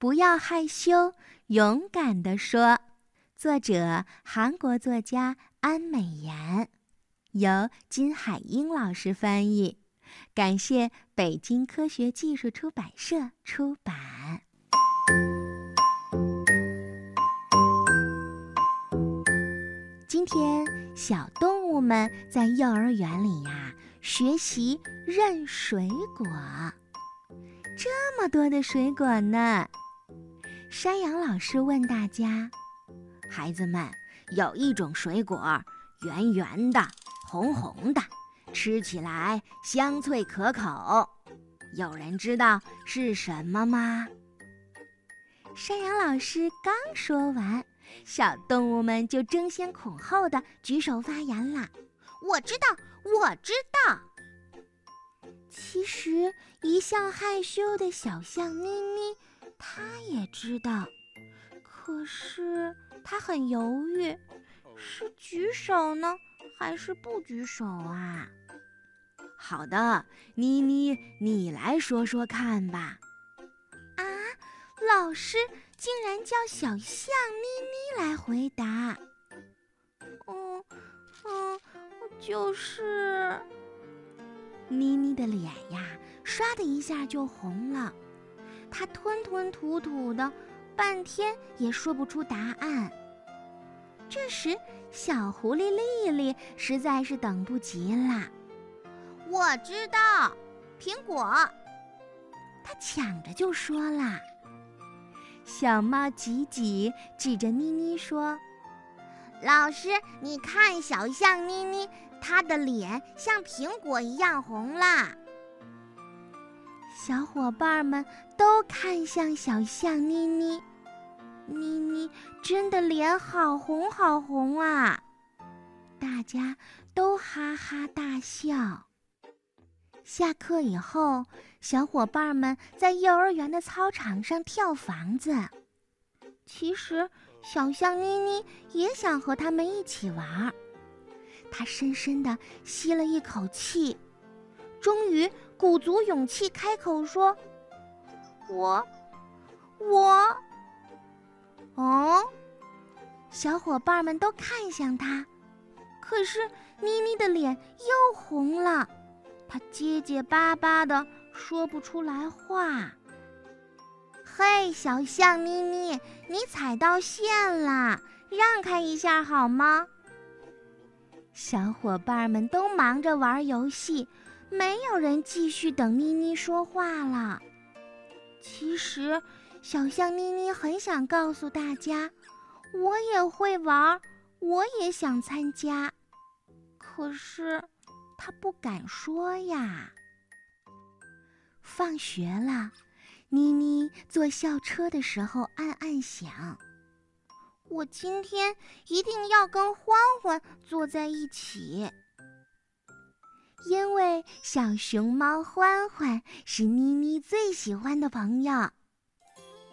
不要害羞，勇敢地说。作者：韩国作家安美妍，由金海英老师翻译。感谢北京科学技术出版社出版。今天，小动物们在幼儿园里呀，学习认水果。这么多的水果呢？山羊老师问大家：“孩子们，有一种水果，圆圆的，红红的，吃起来香脆可口，有人知道是什么吗？”山羊老师刚说完，小动物们就争先恐后的举手发言了：“我知道，我知道。”其实，一向害羞的小象咪咪。知道，可是他很犹豫，是举手呢，还是不举手啊？好的，妮妮，你来说说看吧。啊，老师竟然叫小象妮妮来回答。嗯嗯，就是。妮妮的脸呀，唰的一下就红了。他吞吞吐吐的，半天也说不出答案。这时，小狐狸丽丽实在是等不及了。我知道，苹果。他抢着就说了。小猫吉吉指着妮妮说：“老师，你看小象妮妮，她的脸像苹果一样红了。”小伙伴们都看向小象妮妮，妮妮真的脸好红好红啊！大家都哈哈大笑。下课以后，小伙伴们在幼儿园的操场上跳房子。其实，小象妮妮也想和他们一起玩儿。她深深地吸了一口气。终于鼓足勇气开口说：“我，我，哦！”小伙伴们都看向他，可是妮妮的脸又红了，她结结巴巴的说不出来话。嘿，小象妮妮，你踩到线了，让开一下好吗？小伙伴们都忙着玩游戏。没有人继续等妮妮说话了。其实，小象妮妮很想告诉大家，我也会玩，我也想参加，可是她不敢说呀。放学了，妮妮坐校车的时候暗暗想：我今天一定要跟欢欢坐在一起。因为小熊猫欢欢是妮妮最喜欢的朋友，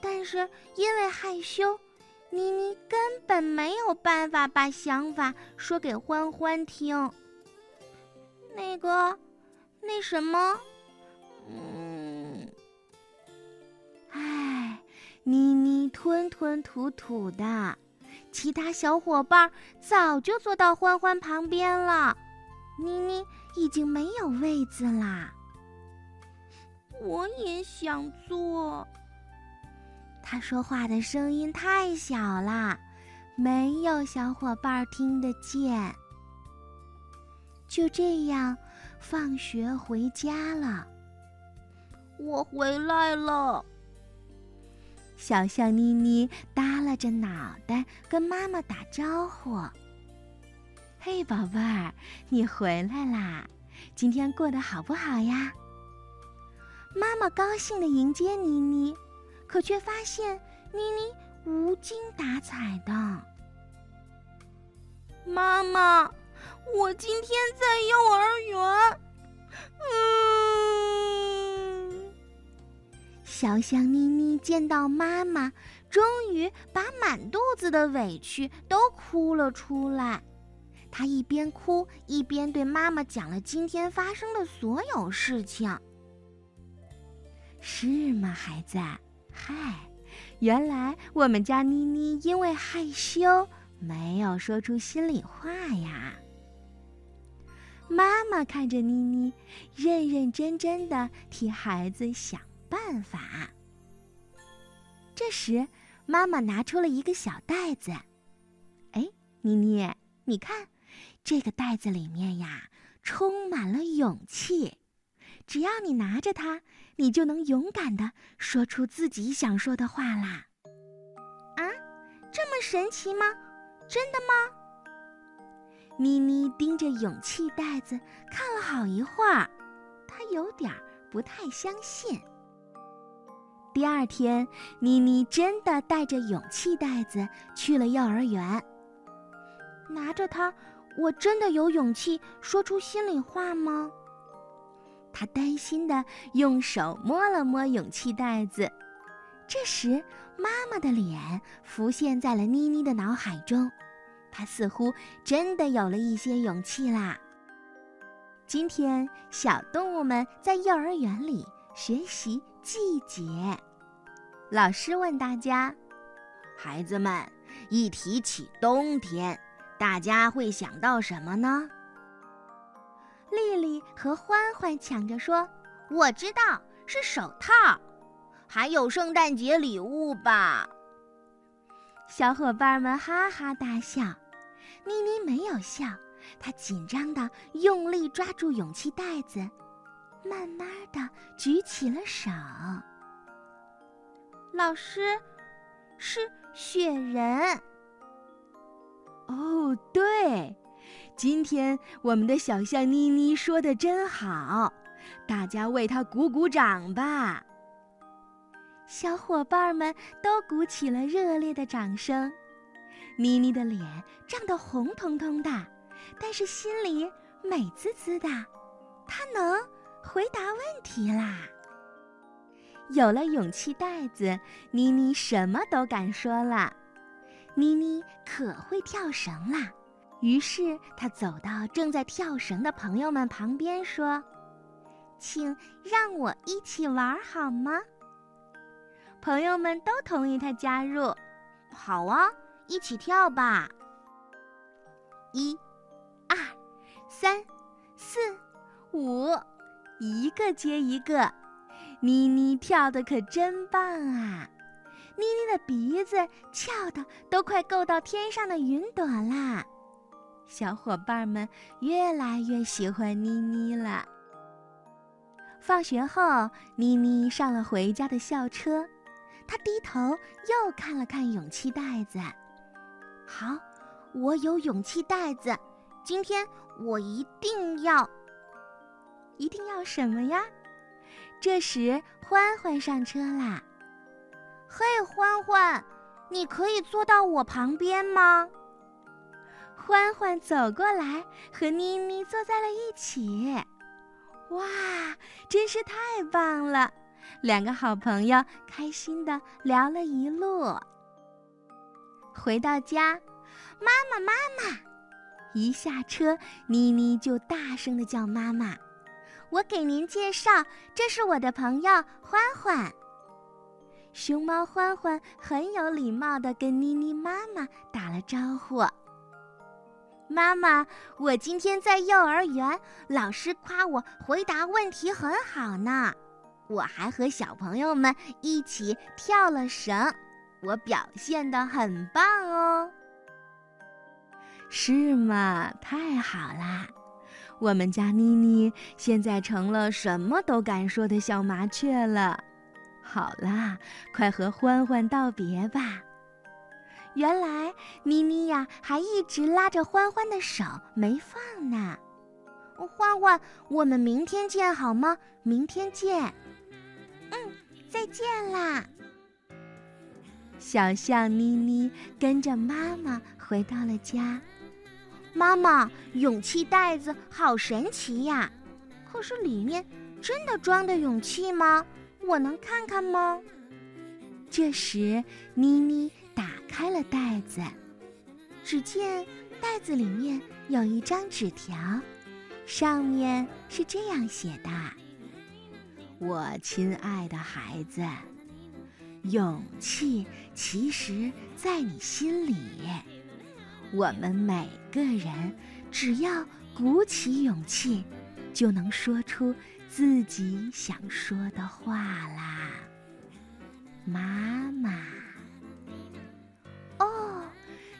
但是因为害羞，妮妮根本没有办法把想法说给欢欢听。那个，那什么，嗯，唉，妮妮吞吞吐吐的，其他小伙伴早就坐到欢欢旁边了，妮妮。已经没有位子啦。我也想坐。他说话的声音太小了，没有小伙伴听得见。就这样，放学回家了。我回来了。小象妮妮耷拉着脑袋跟妈妈打招呼。嘿，宝贝儿，你回来啦！今天过得好不好呀？妈妈高兴地迎接妮妮，可却发现妮妮无精打采的。妈妈，我今天在幼儿园。嗯。小象妮妮见到妈妈，终于把满肚子的委屈都哭了出来。他一边哭一边对妈妈讲了今天发生的所有事情。是吗，孩子？嗨，原来我们家妮妮因为害羞，没有说出心里话呀。妈妈看着妮妮，认认真真的替孩子想办法。这时，妈妈拿出了一个小袋子。哎，妮妮，你看，这个袋子里面呀，充满了勇气。只要你拿着它，你就能勇敢的说出自己想说的话啦。啊，这么神奇吗？真的吗？妮妮盯着勇气袋子看了好一会儿，她有点不太相信。第二天，妮妮真的带着勇气袋子去了幼儿园。拿着它，我真的有勇气说出心里话吗？她担心的用手摸了摸勇气袋子。这时，妈妈的脸浮现在了妮妮的脑海中。她似乎真的有了一些勇气啦。今天，小动物们在幼儿园里学习季节。老师问大家：“孩子们，一提起冬天，大家会想到什么呢？”丽丽和欢欢抢着说：“我知道，是手套，还有圣诞节礼物吧。”小伙伴们哈哈大笑。妮妮没有笑，她紧张的用力抓住勇气袋子，慢慢的举起了手。老师，是雪人。哦，对，今天我们的小象妮妮说的真好，大家为她鼓鼓掌吧。小伙伴们都鼓起了热烈的掌声。妮妮的脸涨得红彤彤的，但是心里美滋滋的。她能回答问题啦！有了勇气袋子，妮妮什么都敢说了。妮妮可会跳绳啦！于是她走到正在跳绳的朋友们旁边，说：“请让我一起玩好吗？”朋友们都同意她加入。好啊！一起跳吧！一、二、三、四、五，一个接一个。妮妮跳的可真棒啊！妮妮的鼻子翘得都快够到天上的云朵啦。小伙伴们越来越喜欢妮妮了。放学后，妮妮上了回家的校车，她低头又看了看勇气袋子。好，我有勇气袋子。今天我一定要，一定要什么呀？这时欢欢上车啦。嘿，欢欢，你可以坐到我旁边吗？欢欢走过来，和妮妮坐在了一起。哇，真是太棒了！两个好朋友开心的聊了一路。回到家，妈妈妈妈！一下车，妮妮就大声的叫妈妈。我给您介绍，这是我的朋友欢欢。熊猫欢欢很有礼貌的跟妮妮妈妈打了招呼。妈妈，我今天在幼儿园，老师夸我回答问题很好呢。我还和小朋友们一起跳了绳。我表现的很棒哦，是吗？太好啦！我们家妮妮现在成了什么都敢说的小麻雀了。好啦，快和欢欢道别吧。原来妮妮呀，还一直拉着欢欢的手没放呢。欢欢，我们明天见好吗？明天见。嗯，再见啦。小象妮妮跟着妈妈回到了家。妈妈，勇气袋子好神奇呀！可是里面真的装的勇气吗？我能看看吗？这时，妮妮打开了袋子，只见袋子里面有一张纸条，上面是这样写的：“我亲爱的孩子。”勇气其实在你心里。我们每个人只要鼓起勇气，就能说出自己想说的话啦。妈妈，哦，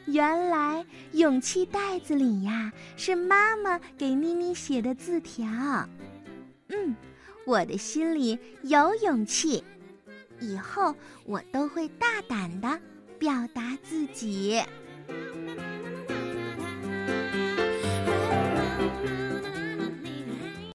原来勇气袋子里呀是妈妈给妮妮写的字条。嗯，我的心里有勇气。以后我都会大胆的表达自己。